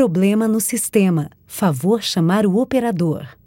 Problema no sistema. Favor chamar o operador.